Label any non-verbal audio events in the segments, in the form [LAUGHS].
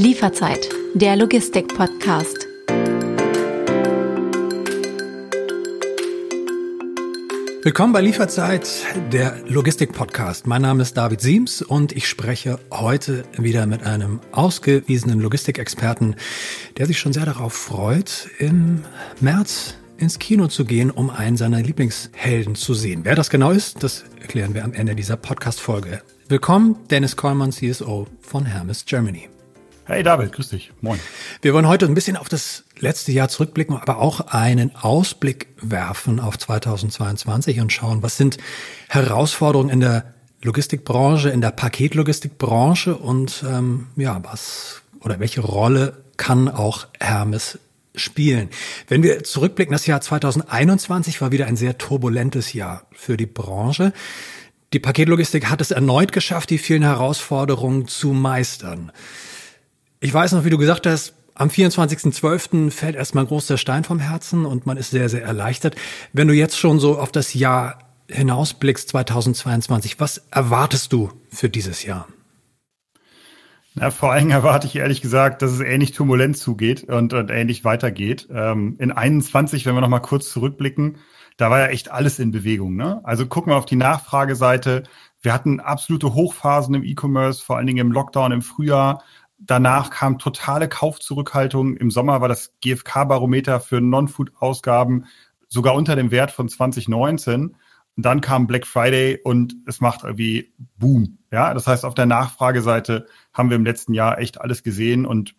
Lieferzeit, der Logistik-Podcast. Willkommen bei Lieferzeit, der Logistik-Podcast. Mein Name ist David Siems und ich spreche heute wieder mit einem ausgewiesenen Logistikexperten, der sich schon sehr darauf freut, im März ins Kino zu gehen, um einen seiner Lieblingshelden zu sehen. Wer das genau ist, das erklären wir am Ende dieser Podcast-Folge. Willkommen, Dennis Kollmann, CSO von Hermes Germany. Hey David, grüß dich. Moin. Wir wollen heute ein bisschen auf das letzte Jahr zurückblicken, aber auch einen Ausblick werfen auf 2022 und schauen, was sind Herausforderungen in der Logistikbranche, in der Paketlogistikbranche und ähm, ja, was oder welche Rolle kann auch Hermes spielen. Wenn wir zurückblicken, das Jahr 2021 war wieder ein sehr turbulentes Jahr für die Branche. Die Paketlogistik hat es erneut geschafft, die vielen Herausforderungen zu meistern. Ich weiß noch, wie du gesagt hast, am 24.12. fällt erstmal groß der Stein vom Herzen und man ist sehr, sehr erleichtert. Wenn du jetzt schon so auf das Jahr hinausblickst, 2022, was erwartest du für dieses Jahr? Na, vor allem erwarte ich ehrlich gesagt, dass es ähnlich turbulent zugeht und, und ähnlich weitergeht. Ähm, in 21, wenn wir noch mal kurz zurückblicken, da war ja echt alles in Bewegung. Ne? Also gucken wir auf die Nachfrageseite. Wir hatten absolute Hochphasen im E-Commerce, vor allen Dingen im Lockdown im Frühjahr. Danach kam totale Kaufzurückhaltung. Im Sommer war das GfK-Barometer für Non-Food-Ausgaben sogar unter dem Wert von 2019. Und dann kam Black Friday und es macht irgendwie Boom. Ja, das heißt, auf der Nachfrageseite haben wir im letzten Jahr echt alles gesehen und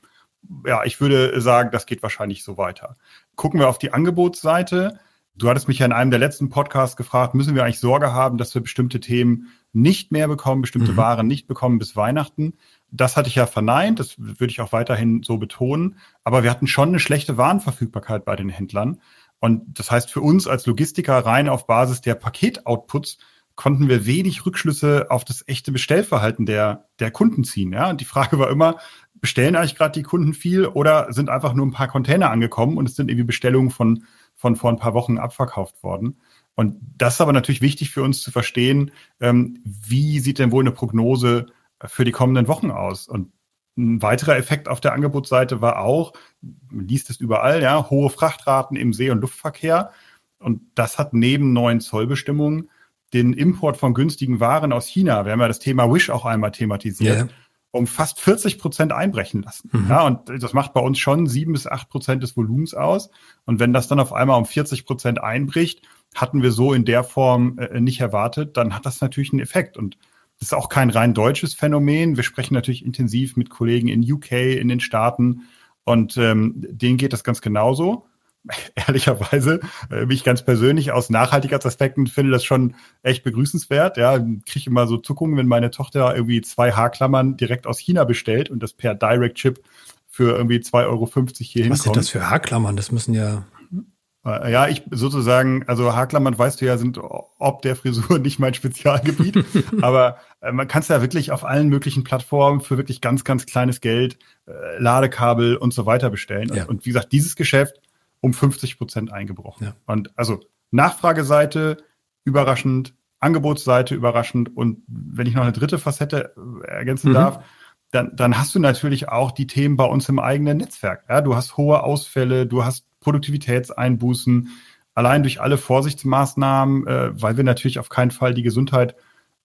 ja, ich würde sagen, das geht wahrscheinlich so weiter. Gucken wir auf die Angebotsseite. Du hattest mich ja in einem der letzten Podcasts gefragt, müssen wir eigentlich Sorge haben, dass wir bestimmte Themen nicht mehr bekommen, bestimmte mhm. Waren nicht bekommen bis Weihnachten? Das hatte ich ja verneint, das würde ich auch weiterhin so betonen. Aber wir hatten schon eine schlechte Warenverfügbarkeit bei den Händlern. Und das heißt für uns als Logistiker rein auf Basis der Paketoutputs konnten wir wenig Rückschlüsse auf das echte Bestellverhalten der, der Kunden ziehen. Ja? Und die Frage war immer, bestellen eigentlich gerade die Kunden viel oder sind einfach nur ein paar Container angekommen und es sind irgendwie Bestellungen von, von vor ein paar Wochen abverkauft worden. Und das ist aber natürlich wichtig für uns zu verstehen, ähm, wie sieht denn wohl eine Prognose für die kommenden Wochen aus? Und ein weiterer Effekt auf der Angebotsseite war auch, man liest es überall, ja, hohe Frachtraten im See- und Luftverkehr. Und das hat neben neuen Zollbestimmungen den Import von günstigen Waren aus China, wir haben ja das Thema Wish auch einmal thematisiert, yeah. um fast 40 Prozent einbrechen lassen. Mhm. Ja, und das macht bei uns schon sieben bis acht Prozent des Volumens aus. Und wenn das dann auf einmal um 40 Prozent einbricht, hatten wir so in der Form äh, nicht erwartet, dann hat das natürlich einen Effekt. Und das ist auch kein rein deutsches Phänomen. Wir sprechen natürlich intensiv mit Kollegen in UK, in den Staaten und ähm, denen geht das ganz genauso. [LAUGHS] Ehrlicherweise, äh, ich ganz persönlich aus Nachhaltigkeitsaspekten finde das schon echt begrüßenswert. Ja, kriege immer so Zuckungen, wenn meine Tochter irgendwie zwei Haarklammern direkt aus China bestellt und das per Direct Chip für irgendwie 2,50 Euro hier Was hinkommt. Was sind das für Haarklammern? Das müssen ja ja, ich sozusagen, also Haarklammern, weißt du ja, sind ob der Frisur [LAUGHS] nicht mein Spezialgebiet. [LAUGHS] aber äh, man kann es ja wirklich auf allen möglichen Plattformen für wirklich ganz, ganz kleines Geld, äh, Ladekabel und so weiter bestellen. Ja. Und, und, wie gesagt, dieses Geschäft um 50 Prozent eingebrochen. Ja. Und also Nachfrageseite überraschend, Angebotsseite überraschend und wenn ich noch eine dritte Facette äh, ergänzen mhm. darf, dann, dann hast du natürlich auch die Themen bei uns im eigenen Netzwerk. Ja, du hast hohe Ausfälle, du hast Produktivitätseinbußen, allein durch alle Vorsichtsmaßnahmen, äh, weil wir natürlich auf keinen Fall die Gesundheit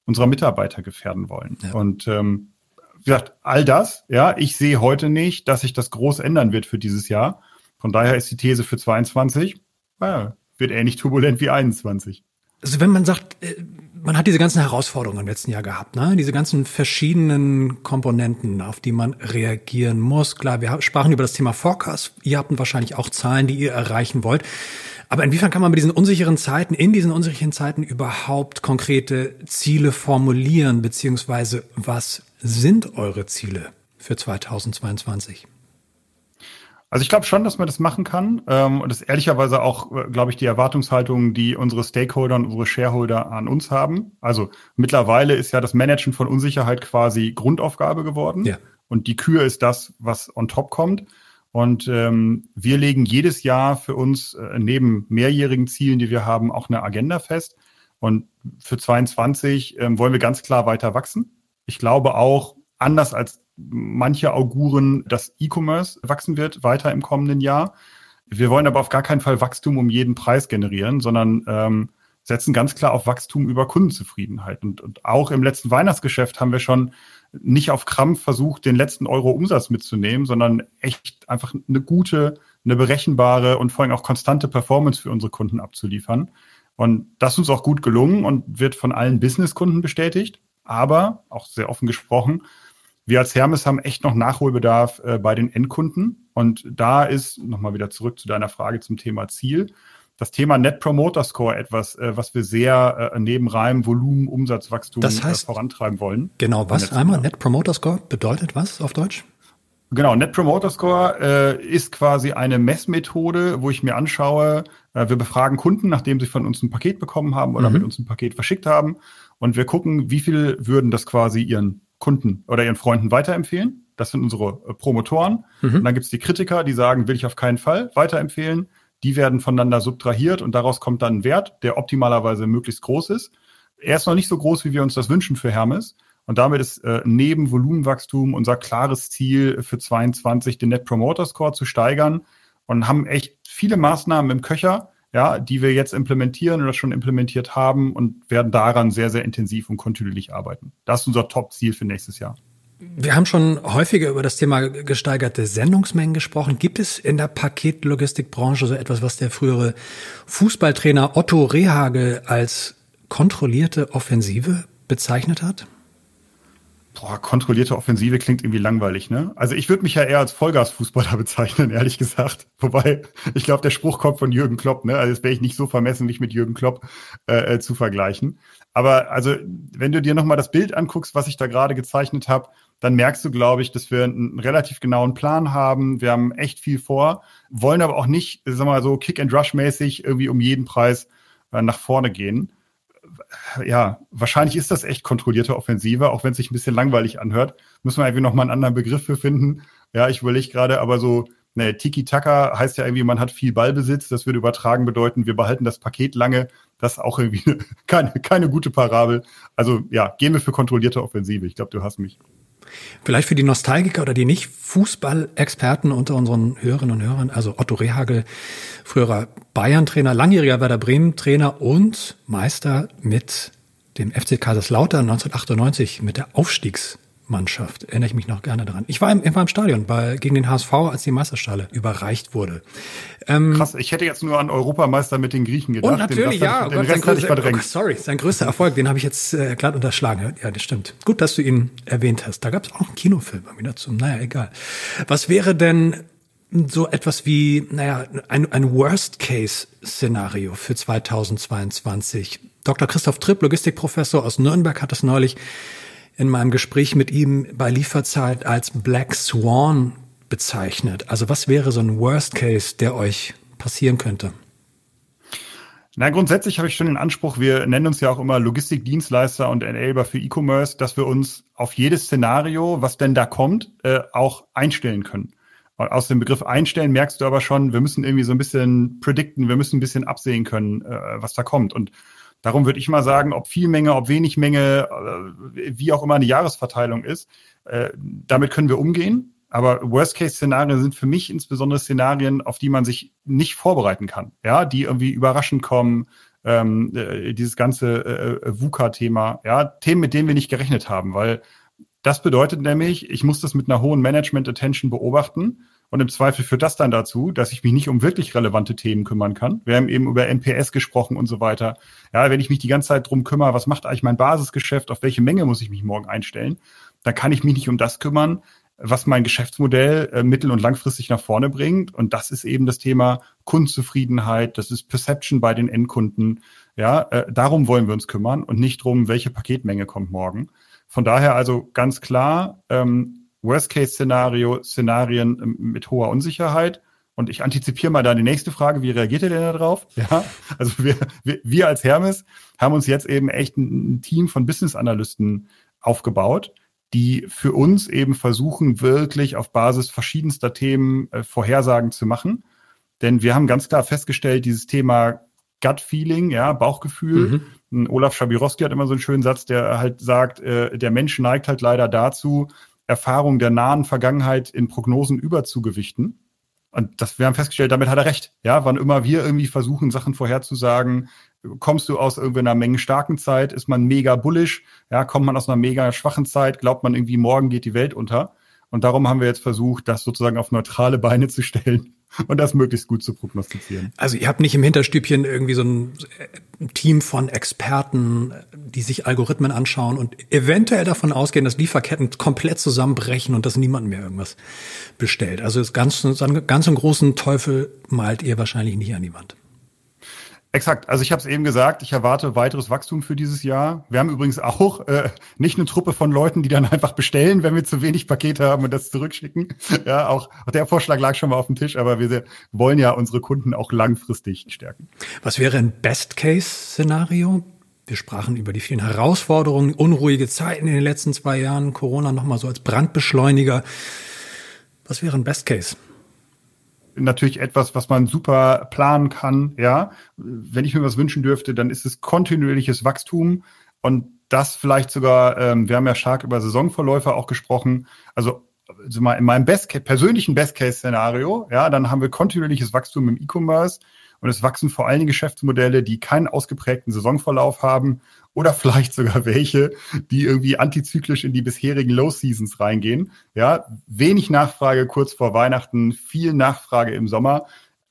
unserer Mitarbeiter gefährden wollen. Ja. Und ähm, wie gesagt, all das, ja, ich sehe heute nicht, dass sich das groß ändern wird für dieses Jahr. Von daher ist die These für 22, naja, wird ähnlich turbulent wie 21. Also wenn man sagt, äh, man hat diese ganzen Herausforderungen im letzten Jahr gehabt, ne? diese ganzen verschiedenen Komponenten, auf die man reagieren muss. Klar, wir sprachen über das Thema Forecast. Ihr habt wahrscheinlich auch Zahlen, die ihr erreichen wollt. Aber inwiefern kann man mit diesen unsicheren Zeiten, in diesen unsicheren Zeiten überhaupt konkrete Ziele formulieren, beziehungsweise was sind eure Ziele für 2022? Also ich glaube schon, dass man das machen kann. Ähm, und das ist ehrlicherweise auch, äh, glaube ich, die Erwartungshaltung, die unsere Stakeholder und unsere Shareholder an uns haben. Also mittlerweile ist ja das Managen von Unsicherheit quasi Grundaufgabe geworden. Ja. Und die Kür ist das, was on top kommt. Und ähm, wir legen jedes Jahr für uns äh, neben mehrjährigen Zielen, die wir haben, auch eine Agenda fest. Und für 22 ähm, wollen wir ganz klar weiter wachsen. Ich glaube auch, anders als manche auguren, dass E-Commerce wachsen wird weiter im kommenden Jahr. Wir wollen aber auf gar keinen Fall Wachstum um jeden Preis generieren, sondern ähm, setzen ganz klar auf Wachstum über Kundenzufriedenheit. Und, und auch im letzten Weihnachtsgeschäft haben wir schon nicht auf Krampf versucht, den letzten Euro Umsatz mitzunehmen, sondern echt einfach eine gute, eine berechenbare und vor allem auch konstante Performance für unsere Kunden abzuliefern. Und das ist uns auch gut gelungen und wird von allen Businesskunden bestätigt. Aber, auch sehr offen gesprochen, wir als Hermes haben echt noch Nachholbedarf äh, bei den Endkunden. Und da ist, nochmal wieder zurück zu deiner Frage zum Thema Ziel, das Thema Net Promoter Score etwas, äh, was wir sehr äh, neben Reim, Volumen, Umsatzwachstum das heißt, äh, vorantreiben wollen. Genau, was einmal Net Promoter Score bedeutet was auf Deutsch? Genau, Net Promoter Score äh, ist quasi eine Messmethode, wo ich mir anschaue, äh, wir befragen Kunden, nachdem sie von uns ein Paket bekommen haben oder mhm. mit uns ein Paket verschickt haben. Und wir gucken, wie viel würden das quasi ihren Kunden oder ihren Freunden weiterempfehlen. Das sind unsere äh, Promotoren. Mhm. Und dann gibt es die Kritiker, die sagen, will ich auf keinen Fall weiterempfehlen die werden voneinander subtrahiert und daraus kommt dann ein Wert, der optimalerweise möglichst groß ist. Er ist noch nicht so groß, wie wir uns das wünschen für Hermes. Und damit ist äh, neben Volumenwachstum unser klares Ziel für 22 den Net Promoter Score zu steigern und haben echt viele Maßnahmen im Köcher, ja, die wir jetzt implementieren oder schon implementiert haben und werden daran sehr, sehr intensiv und kontinuierlich arbeiten. Das ist unser Top-Ziel für nächstes Jahr. Wir haben schon häufiger über das Thema gesteigerte Sendungsmengen gesprochen. Gibt es in der Paketlogistikbranche so etwas, was der frühere Fußballtrainer Otto Rehagel als kontrollierte Offensive bezeichnet hat? Boah, kontrollierte Offensive klingt irgendwie langweilig, ne? Also ich würde mich ja eher als Vollgasfußballer [LAUGHS] bezeichnen, ehrlich gesagt. Wobei, ich glaube, der Spruch kommt von Jürgen Klopp, ne? Also das wäre ich nicht so vermessen, mich mit Jürgen Klopp äh, äh, zu vergleichen. Aber also, wenn du dir nochmal das Bild anguckst, was ich da gerade gezeichnet habe, dann merkst du, glaube ich, dass wir einen relativ genauen Plan haben. Wir haben echt viel vor, wollen aber auch nicht, sagen wir mal so, Kick-and-Rush-mäßig irgendwie um jeden Preis äh, nach vorne gehen. Ja, wahrscheinlich ist das echt kontrollierte Offensive, auch wenn es sich ein bisschen langweilig anhört. Müssen wir irgendwie nochmal einen anderen Begriff für finden. Ja, ich überlege gerade, aber so ne, Tiki-Taka heißt ja irgendwie, man hat viel Ballbesitz. Das würde übertragen bedeuten, wir behalten das Paket lange. Das ist auch irgendwie [LAUGHS] keine, keine gute Parabel. Also ja, gehen wir für kontrollierte Offensive. Ich glaube, du hast mich. Vielleicht für die Nostalgiker oder die Nicht-Fußball-Experten unter unseren Hörerinnen und Hörern, also Otto Rehagel, früherer Bayern-Trainer, langjähriger Werder Bremen-Trainer und Meister mit dem FC Kaiserslautern 1998 mit der Aufstiegs- Mannschaft. Erinnere ich mich noch gerne daran. Ich war im, ich war im Stadion bei, gegen den HSV, als die Meisterschale überreicht wurde. Ähm, Krass, ich hätte jetzt nur an Europameister mit den Griechen gedacht. Und natürlich, den, ja. Den Gott, Rest hatte ich verdrängt. Oh, sorry, sein größter Erfolg, den habe ich jetzt äh, glatt unterschlagen. Ja, das stimmt. Gut, dass du ihn erwähnt hast. Da gab es auch einen Kinofilm wieder zum. Naja, egal. Was wäre denn so etwas wie, naja, ein, ein Worst-Case-Szenario für 2022? Dr. Christoph Tripp, Logistikprofessor aus Nürnberg, hat das neulich in meinem Gespräch mit ihm bei Lieferzeit als Black Swan bezeichnet. Also was wäre so ein Worst Case, der euch passieren könnte? Na, grundsätzlich habe ich schon den Anspruch, wir nennen uns ja auch immer Logistikdienstleister und Enabler für E-Commerce, dass wir uns auf jedes Szenario, was denn da kommt, äh, auch einstellen können. Und aus dem Begriff einstellen merkst du aber schon, wir müssen irgendwie so ein bisschen predikten, wir müssen ein bisschen absehen können, äh, was da kommt. Und Darum würde ich mal sagen, ob viel Menge, ob wenig Menge, äh, wie auch immer eine Jahresverteilung ist, äh, damit können wir umgehen. Aber Worst-Case-Szenarien sind für mich insbesondere Szenarien, auf die man sich nicht vorbereiten kann. Ja, die irgendwie überraschend kommen, ähm, äh, dieses ganze äh, VUCA-Thema, ja, Themen, mit denen wir nicht gerechnet haben, weil das bedeutet nämlich, ich muss das mit einer hohen Management-Attention beobachten und im Zweifel führt das dann dazu, dass ich mich nicht um wirklich relevante Themen kümmern kann. Wir haben eben über NPS gesprochen und so weiter. Ja, wenn ich mich die ganze Zeit drum kümmere, was macht eigentlich mein Basisgeschäft, auf welche Menge muss ich mich morgen einstellen, dann kann ich mich nicht um das kümmern, was mein Geschäftsmodell äh, mittel- und langfristig nach vorne bringt. Und das ist eben das Thema Kundenzufriedenheit, das ist Perception bei den Endkunden. Ja, äh, darum wollen wir uns kümmern und nicht drum, welche Paketmenge kommt morgen. Von daher also ganz klar, ähm, Worst-Case-Szenario, Szenarien ähm, mit hoher Unsicherheit. Und ich antizipiere mal da die nächste Frage, wie reagiert ihr denn darauf? [LAUGHS] Ja, also wir, wir, wir als Hermes haben uns jetzt eben echt ein, ein Team von Business-Analysten aufgebaut, die für uns eben versuchen, wirklich auf Basis verschiedenster Themen äh, Vorhersagen zu machen. Denn wir haben ganz klar festgestellt, dieses Thema Gut-Feeling, ja, Bauchgefühl. Mhm. Olaf Schabirowski hat immer so einen schönen Satz, der halt sagt, äh, der Mensch neigt halt leider dazu, Erfahrung der nahen Vergangenheit in Prognosen überzugewichten. Und das, wir haben festgestellt, damit hat er recht. Ja, wann immer wir irgendwie versuchen, Sachen vorherzusagen, kommst du aus irgendeiner Menge starken Zeit, ist man mega bullish, ja, kommt man aus einer mega schwachen Zeit, glaubt man irgendwie, morgen geht die Welt unter. Und darum haben wir jetzt versucht, das sozusagen auf neutrale Beine zu stellen [LAUGHS] und das möglichst gut zu prognostizieren. Also ihr habt nicht im Hinterstübchen irgendwie so ein Team von Experten, die sich Algorithmen anschauen und eventuell davon ausgehen, dass Lieferketten komplett zusammenbrechen und dass niemand mehr irgendwas bestellt. Also das ganz, ganz einen großen Teufel malt ihr wahrscheinlich nicht an die Wand. Exakt. Also ich habe es eben gesagt, ich erwarte weiteres Wachstum für dieses Jahr. Wir haben übrigens auch äh, nicht eine Truppe von Leuten, die dann einfach bestellen, wenn wir zu wenig Pakete haben und das zurückschicken. Ja, auch, auch der Vorschlag lag schon mal auf dem Tisch, aber wir wollen ja unsere Kunden auch langfristig stärken. Was wäre ein Best-Case-Szenario? Wir sprachen über die vielen Herausforderungen, unruhige Zeiten in den letzten zwei Jahren, Corona nochmal so als Brandbeschleuniger. Was wäre ein Best Case? natürlich etwas, was man super planen kann. Ja, wenn ich mir was wünschen dürfte, dann ist es kontinuierliches Wachstum und das vielleicht sogar. Ähm, wir haben ja stark über Saisonverläufe auch gesprochen. Also, also mal in meinem Best persönlichen Best Case Szenario, ja, dann haben wir kontinuierliches Wachstum im E-Commerce und es wachsen vor allen Dingen Geschäftsmodelle, die keinen ausgeprägten Saisonverlauf haben oder [LAUGHS] vielleicht sogar welche, die irgendwie antizyklisch in die bisherigen Low Seasons reingehen. Ja, wenig Nachfrage kurz vor Weihnachten, viel Nachfrage im Sommer.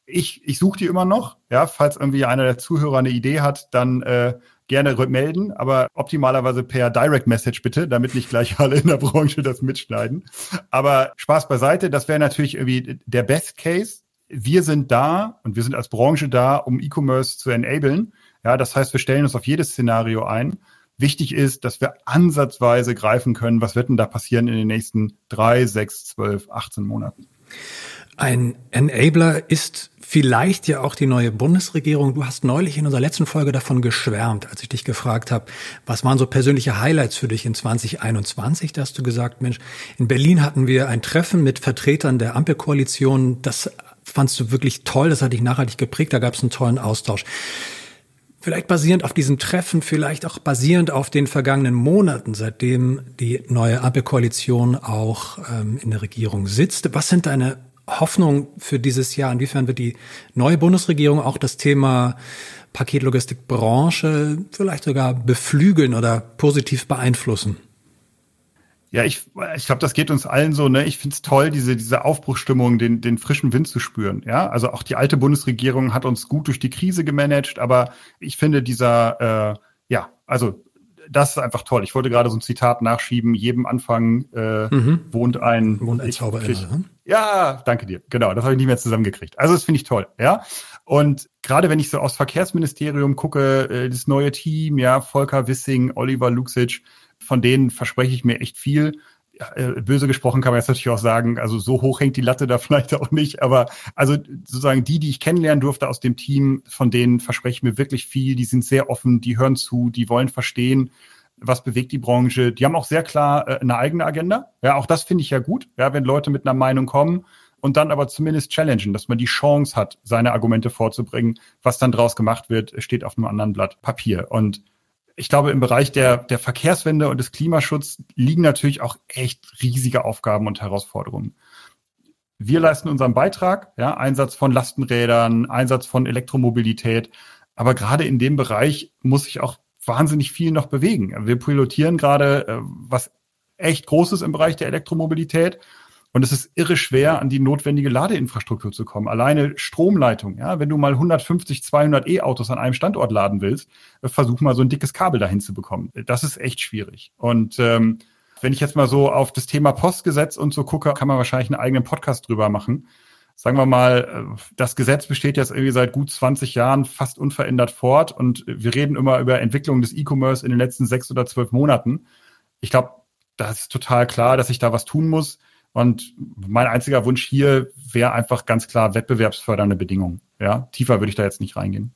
Ich, ich suche die immer noch. Ja, falls irgendwie einer der Zuhörer eine Idee hat, dann äh, gerne melden, aber optimalerweise per Direct Message bitte, damit nicht gleich [LAUGHS] alle in der Branche das mitschneiden. Aber Spaß beiseite, das wäre natürlich irgendwie der Best Case. Wir sind da und wir sind als Branche da, um E-Commerce zu enablen. Ja, das heißt, wir stellen uns auf jedes Szenario ein. Wichtig ist, dass wir ansatzweise greifen können, was wird denn da passieren in den nächsten drei, sechs, zwölf, 18 Monaten. Ein Enabler ist vielleicht ja auch die neue Bundesregierung. Du hast neulich in unserer letzten Folge davon geschwärmt, als ich dich gefragt habe, was waren so persönliche Highlights für dich in 2021? Da hast du gesagt, Mensch, in Berlin hatten wir ein Treffen mit Vertretern der Ampelkoalition. Das fandst du wirklich toll, das hat dich nachhaltig geprägt, da gab es einen tollen Austausch. Vielleicht basierend auf diesem Treffen, vielleicht auch basierend auf den vergangenen Monaten, seitdem die neue Ampelkoalition auch ähm, in der Regierung sitzt. Was sind deine Hoffnungen für dieses Jahr? Inwiefern wird die neue Bundesregierung auch das Thema Paketlogistikbranche vielleicht sogar beflügeln oder positiv beeinflussen? Ja, ich, ich glaube, das geht uns allen so, ne? Ich find's toll, diese, diese Aufbruchstimmung, den, den frischen Wind zu spüren. Ja, also auch die alte Bundesregierung hat uns gut durch die Krise gemanagt, aber ich finde dieser, äh, ja, also das ist einfach toll. Ich wollte gerade so ein Zitat nachschieben, jedem Anfang äh, mhm. wohnt ein wohnt ein Zauber ne? Ja, danke dir. Genau, das habe ich nicht mehr zusammengekriegt. Also das finde ich toll, ja. Und gerade wenn ich so aus Verkehrsministerium gucke, äh, das neue Team, ja, Volker Wissing, Oliver Luxic, von denen verspreche ich mir echt viel. Äh, böse gesprochen kann man jetzt natürlich auch sagen, also so hoch hängt die Latte da [LAUGHS] vielleicht auch nicht, aber also sozusagen die, die ich kennenlernen durfte aus dem Team, von denen verspreche ich mir wirklich viel, die sind sehr offen, die hören zu, die wollen verstehen, was bewegt die Branche. Die haben auch sehr klar äh, eine eigene Agenda. Ja, auch das finde ich ja gut, ja, wenn Leute mit einer Meinung kommen und dann aber zumindest challengen, dass man die Chance hat, seine Argumente vorzubringen. Was dann draus gemacht wird, steht auf einem anderen Blatt Papier. Und ich glaube, im Bereich der, der Verkehrswende und des Klimaschutzes liegen natürlich auch echt riesige Aufgaben und Herausforderungen. Wir leisten unseren Beitrag, ja, Einsatz von Lastenrädern, Einsatz von Elektromobilität. Aber gerade in dem Bereich muss sich auch wahnsinnig viel noch bewegen. Wir pilotieren gerade äh, was echt Großes im Bereich der Elektromobilität. Und es ist irre schwer, an die notwendige Ladeinfrastruktur zu kommen. Alleine Stromleitung, ja, wenn du mal 150, 200 E-Autos an einem Standort laden willst, äh, versuch mal so ein dickes Kabel dahin zu bekommen. Das ist echt schwierig. Und ähm, wenn ich jetzt mal so auf das Thema Postgesetz und so gucke, kann man wahrscheinlich einen eigenen Podcast drüber machen. Sagen wir mal, äh, das Gesetz besteht jetzt irgendwie seit gut 20 Jahren fast unverändert fort und wir reden immer über Entwicklung des E-Commerce in den letzten sechs oder zwölf Monaten. Ich glaube, das ist total klar, dass ich da was tun muss. Und mein einziger Wunsch hier wäre einfach ganz klar wettbewerbsfördernde Bedingungen. Ja, tiefer würde ich da jetzt nicht reingehen.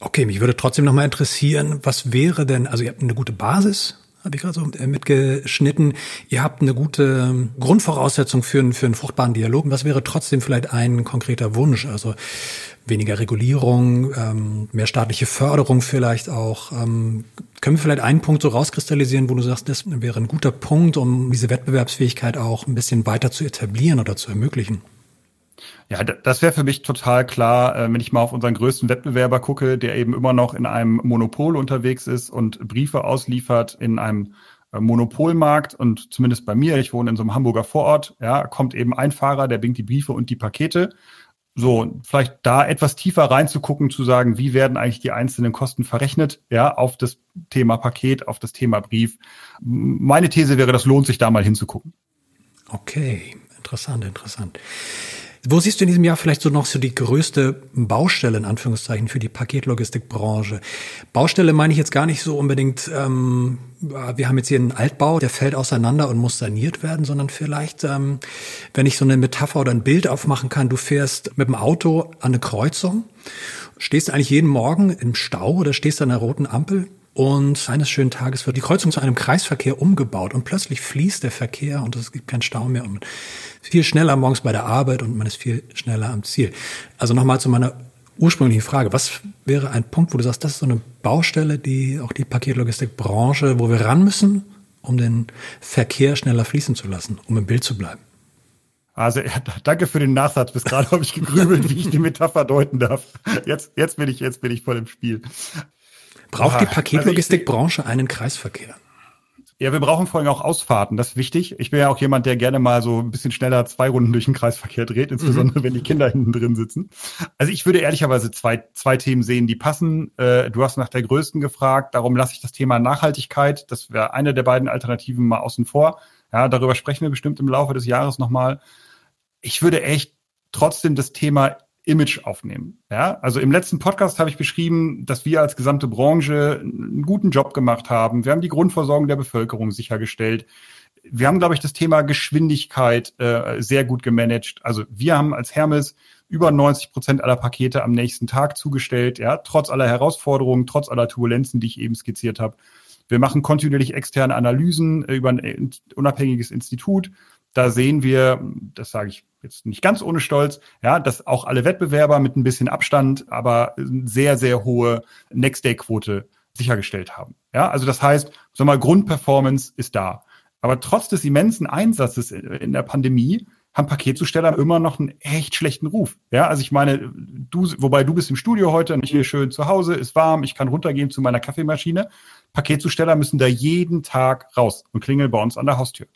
Okay, mich würde trotzdem noch mal interessieren, was wäre denn, also ihr habt eine gute Basis habe ich gerade so äh, mitgeschnitten. Ihr habt eine gute ähm, Grundvoraussetzung für einen, für einen fruchtbaren Dialog. Was wäre trotzdem vielleicht ein konkreter Wunsch? Also weniger Regulierung, ähm, mehr staatliche Förderung vielleicht auch. Ähm, können wir vielleicht einen Punkt so rauskristallisieren, wo du sagst, das wäre ein guter Punkt, um diese Wettbewerbsfähigkeit auch ein bisschen weiter zu etablieren oder zu ermöglichen? Ja, das wäre für mich total klar, äh, wenn ich mal auf unseren größten Wettbewerber gucke, der eben immer noch in einem Monopol unterwegs ist und Briefe ausliefert in einem äh, Monopolmarkt und zumindest bei mir, ich wohne in so einem Hamburger Vorort, ja, kommt eben ein Fahrer, der bringt die Briefe und die Pakete. So, vielleicht da etwas tiefer reinzugucken, zu sagen, wie werden eigentlich die einzelnen Kosten verrechnet, ja, auf das Thema Paket, auf das Thema Brief. Meine These wäre, das lohnt sich da mal hinzugucken. Okay, interessant, interessant. Wo siehst du in diesem Jahr vielleicht so noch so die größte Baustelle in Anführungszeichen für die Paketlogistikbranche? Baustelle meine ich jetzt gar nicht so unbedingt, ähm, wir haben jetzt hier einen Altbau, der fällt auseinander und muss saniert werden, sondern vielleicht, ähm, wenn ich so eine Metapher oder ein Bild aufmachen kann, du fährst mit dem Auto an eine Kreuzung, stehst eigentlich jeden Morgen im Stau oder stehst an einer roten Ampel, und eines schönen Tages wird die Kreuzung zu einem Kreisverkehr umgebaut und plötzlich fließt der Verkehr und es gibt keinen Stau mehr und viel schneller morgens bei der Arbeit und man ist viel schneller am Ziel. Also nochmal zu meiner ursprünglichen Frage. Was wäre ein Punkt, wo du sagst, das ist so eine Baustelle, die auch die Paketlogistikbranche, wo wir ran müssen, um den Verkehr schneller fließen zu lassen, um im Bild zu bleiben? Also danke für den Nachsatz. Bis gerade habe ich gegrübelt, wie ich die Metapher deuten darf. Jetzt, jetzt bin ich, jetzt bin ich voll im Spiel. Braucht die Paketlogistikbranche also einen Kreisverkehr? Ja, wir brauchen vor allem auch Ausfahrten, das ist wichtig. Ich bin ja auch jemand, der gerne mal so ein bisschen schneller zwei Runden durch den Kreisverkehr dreht, insbesondere mhm. wenn die Kinder hinten drin sitzen. Also ich würde ehrlicherweise zwei, zwei Themen sehen, die passen. Äh, du hast nach der größten gefragt, darum lasse ich das Thema Nachhaltigkeit, das wäre eine der beiden Alternativen mal außen vor. Ja, darüber sprechen wir bestimmt im Laufe des Jahres nochmal. Ich würde echt trotzdem das Thema Image aufnehmen. Ja, also im letzten Podcast habe ich beschrieben, dass wir als gesamte Branche einen guten Job gemacht haben. Wir haben die Grundversorgung der Bevölkerung sichergestellt. Wir haben, glaube ich, das Thema Geschwindigkeit äh, sehr gut gemanagt. Also wir haben als Hermes über 90 Prozent aller Pakete am nächsten Tag zugestellt, ja, trotz aller Herausforderungen, trotz aller Turbulenzen, die ich eben skizziert habe. Wir machen kontinuierlich externe Analysen über ein unabhängiges Institut. Da sehen wir, das sage ich jetzt nicht ganz ohne Stolz, ja, dass auch alle Wettbewerber mit ein bisschen Abstand, aber sehr, sehr hohe Next-Day-Quote sichergestellt haben. Ja, also das heißt, sag mal, Grundperformance ist da. Aber trotz des immensen Einsatzes in der Pandemie haben Paketzusteller immer noch einen echt schlechten Ruf. Ja, also ich meine, du, wobei du bist im Studio heute und ich hier schön zu Hause, ist warm, ich kann runtergehen zu meiner Kaffeemaschine. Paketzusteller müssen da jeden Tag raus und klingeln bei uns an der Haustür.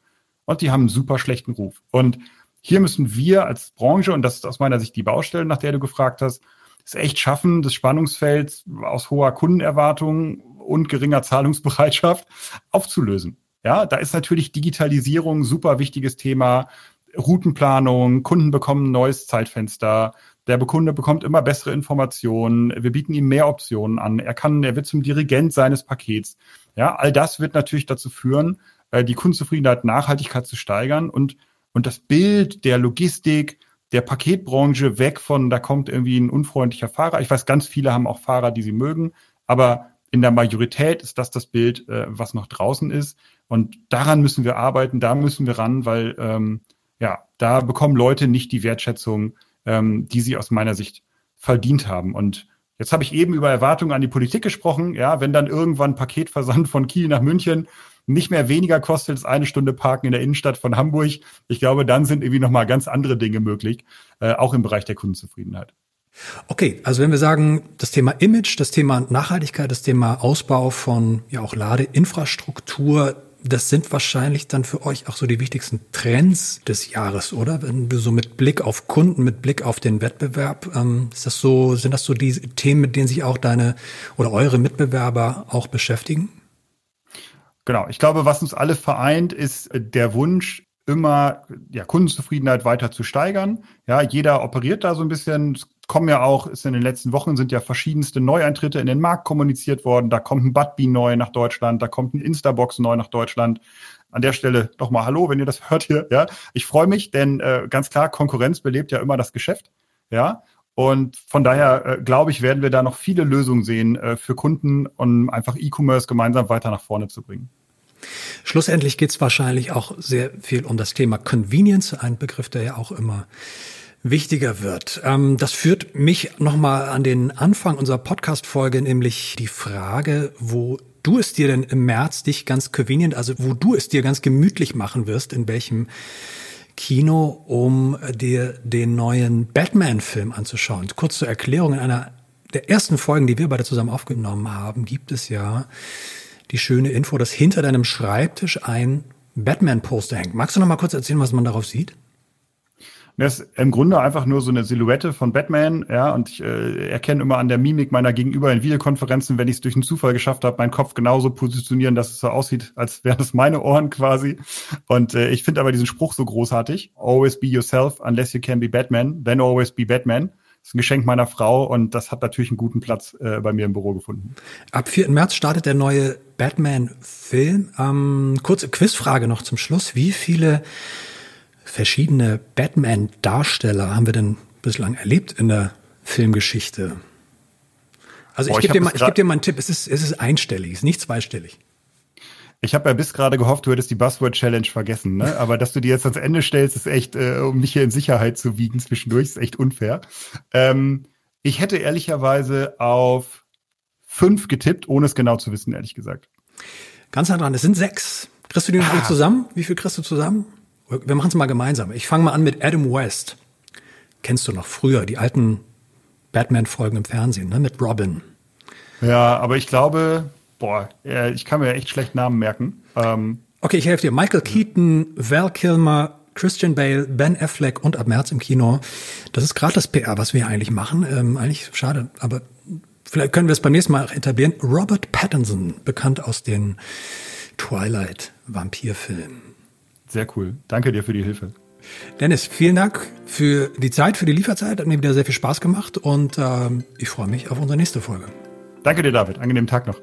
Und die haben einen super schlechten Ruf. Und hier müssen wir als Branche, und das ist aus meiner Sicht die Baustelle, nach der du gefragt hast, es echt schaffen, das Spannungsfeld aus hoher Kundenerwartung und geringer Zahlungsbereitschaft aufzulösen. Ja, da ist natürlich Digitalisierung ein super wichtiges Thema. Routenplanung, Kunden bekommen ein neues Zeitfenster, der Kunde bekommt immer bessere Informationen, wir bieten ihm mehr Optionen an, er kann, er wird zum Dirigent seines Pakets. Ja, all das wird natürlich dazu führen, äh, die Kundenzufriedenheit, Nachhaltigkeit zu steigern und und das Bild der Logistik, der Paketbranche weg von, da kommt irgendwie ein unfreundlicher Fahrer. Ich weiß, ganz viele haben auch Fahrer, die sie mögen, aber in der Majorität ist das das Bild, äh, was noch draußen ist. Und daran müssen wir arbeiten, da müssen wir ran, weil ähm, ja, da bekommen Leute nicht die Wertschätzung, ähm, die sie aus meiner Sicht verdient haben. Und jetzt habe ich eben über Erwartungen an die Politik gesprochen. Ja, wenn dann irgendwann Paketversand von Kiel nach München nicht mehr weniger kostet als eine Stunde Parken in der Innenstadt von Hamburg. Ich glaube, dann sind irgendwie nochmal ganz andere Dinge möglich, äh, auch im Bereich der Kundenzufriedenheit. Okay, also wenn wir sagen, das Thema Image, das Thema Nachhaltigkeit, das Thema Ausbau von ja auch Ladeinfrastruktur, das sind wahrscheinlich dann für euch auch so die wichtigsten Trends des Jahres, oder? Wenn du so mit Blick auf Kunden, mit Blick auf den Wettbewerb, ähm, ist das so, sind das so die Themen, mit denen sich auch deine oder eure Mitbewerber auch beschäftigen? Genau, ich glaube, was uns alle vereint, ist äh, der Wunsch, immer ja, Kundenzufriedenheit weiter zu steigern. Ja, jeder operiert da so ein bisschen. Es kommen ja auch, ist in den letzten Wochen sind ja verschiedenste Neueintritte in den Markt kommuniziert worden. Da kommt ein Budbee neu nach Deutschland, da kommt ein Instabox neu nach Deutschland. An der Stelle doch mal Hallo, wenn ihr das [LAUGHS] hört hier. Ja, ich freue mich, denn äh, ganz klar, Konkurrenz belebt ja immer das Geschäft. Ja, und von daher äh, glaube ich, werden wir da noch viele Lösungen sehen äh, für Kunden, um einfach E-Commerce gemeinsam weiter nach vorne zu bringen. Schlussendlich geht es wahrscheinlich auch sehr viel um das Thema Convenience, ein Begriff, der ja auch immer wichtiger wird. Ähm, das führt mich nochmal an den Anfang unserer Podcast-Folge, nämlich die Frage, wo du es dir denn im März dich ganz convenient, also wo du es dir ganz gemütlich machen wirst, in welchem Kino, um dir den neuen Batman-Film anzuschauen. Kurz zur Erklärung, in einer der ersten Folgen, die wir beide zusammen aufgenommen haben, gibt es ja die schöne Info, dass hinter deinem Schreibtisch ein Batman-Poster hängt. Magst du noch mal kurz erzählen, was man darauf sieht? Das ist im Grunde einfach nur so eine Silhouette von Batman, ja, und ich äh, erkenne immer an der Mimik meiner Gegenüber in Videokonferenzen, wenn ich es durch einen Zufall geschafft habe, meinen Kopf genauso positionieren, dass es so aussieht, als wären es meine Ohren quasi. Und äh, ich finde aber diesen Spruch so großartig. Always be yourself, unless you can be Batman, then always be Batman. Das ist ein Geschenk meiner Frau und das hat natürlich einen guten Platz äh, bei mir im Büro gefunden. Ab 4. März startet der neue Batman-Film. Ähm, kurze Quizfrage noch zum Schluss. Wie viele verschiedene Batman-Darsteller haben wir denn bislang erlebt in der Filmgeschichte? Also ich, gebe dir, mal, ich geb dir mal einen Tipp, es ist, es ist einstellig, es ist nicht zweistellig. Ich habe ja bis gerade gehofft, du hättest die Buzzword Challenge vergessen, ne? Aber dass du die jetzt ans Ende stellst, ist echt, äh, um mich hier in Sicherheit zu wiegen zwischendurch, ist echt unfair. Ähm, ich hätte ehrlicherweise auf fünf getippt, ohne es genau zu wissen, ehrlich gesagt. Ganz nah dran, es sind sechs. Kriegst du die ah. zusammen? Wie viel kriegst du zusammen? Wir machen es mal gemeinsam. Ich fange mal an mit Adam West. Kennst du noch früher die alten Batman-Folgen im Fernsehen, ne? Mit Robin. Ja, aber ich glaube, boah, ich kann mir echt schlecht Namen merken. Ähm, okay, ich helfe dir. Michael Keaton, Val Kilmer, Christian Bale, Ben Affleck und ab März im Kino. Das ist gerade das PR, was wir eigentlich machen. Ähm, eigentlich schade, aber vielleicht können wir es beim nächsten Mal etablieren. Robert Pattinson, bekannt aus den Twilight-Vampirfilmen. Sehr cool. Danke dir für die Hilfe. Dennis, vielen Dank für die Zeit, für die Lieferzeit. Hat mir wieder sehr viel Spaß gemacht und ähm, ich freue mich auf unsere nächste Folge. Danke dir, David. Angenehmen Tag noch.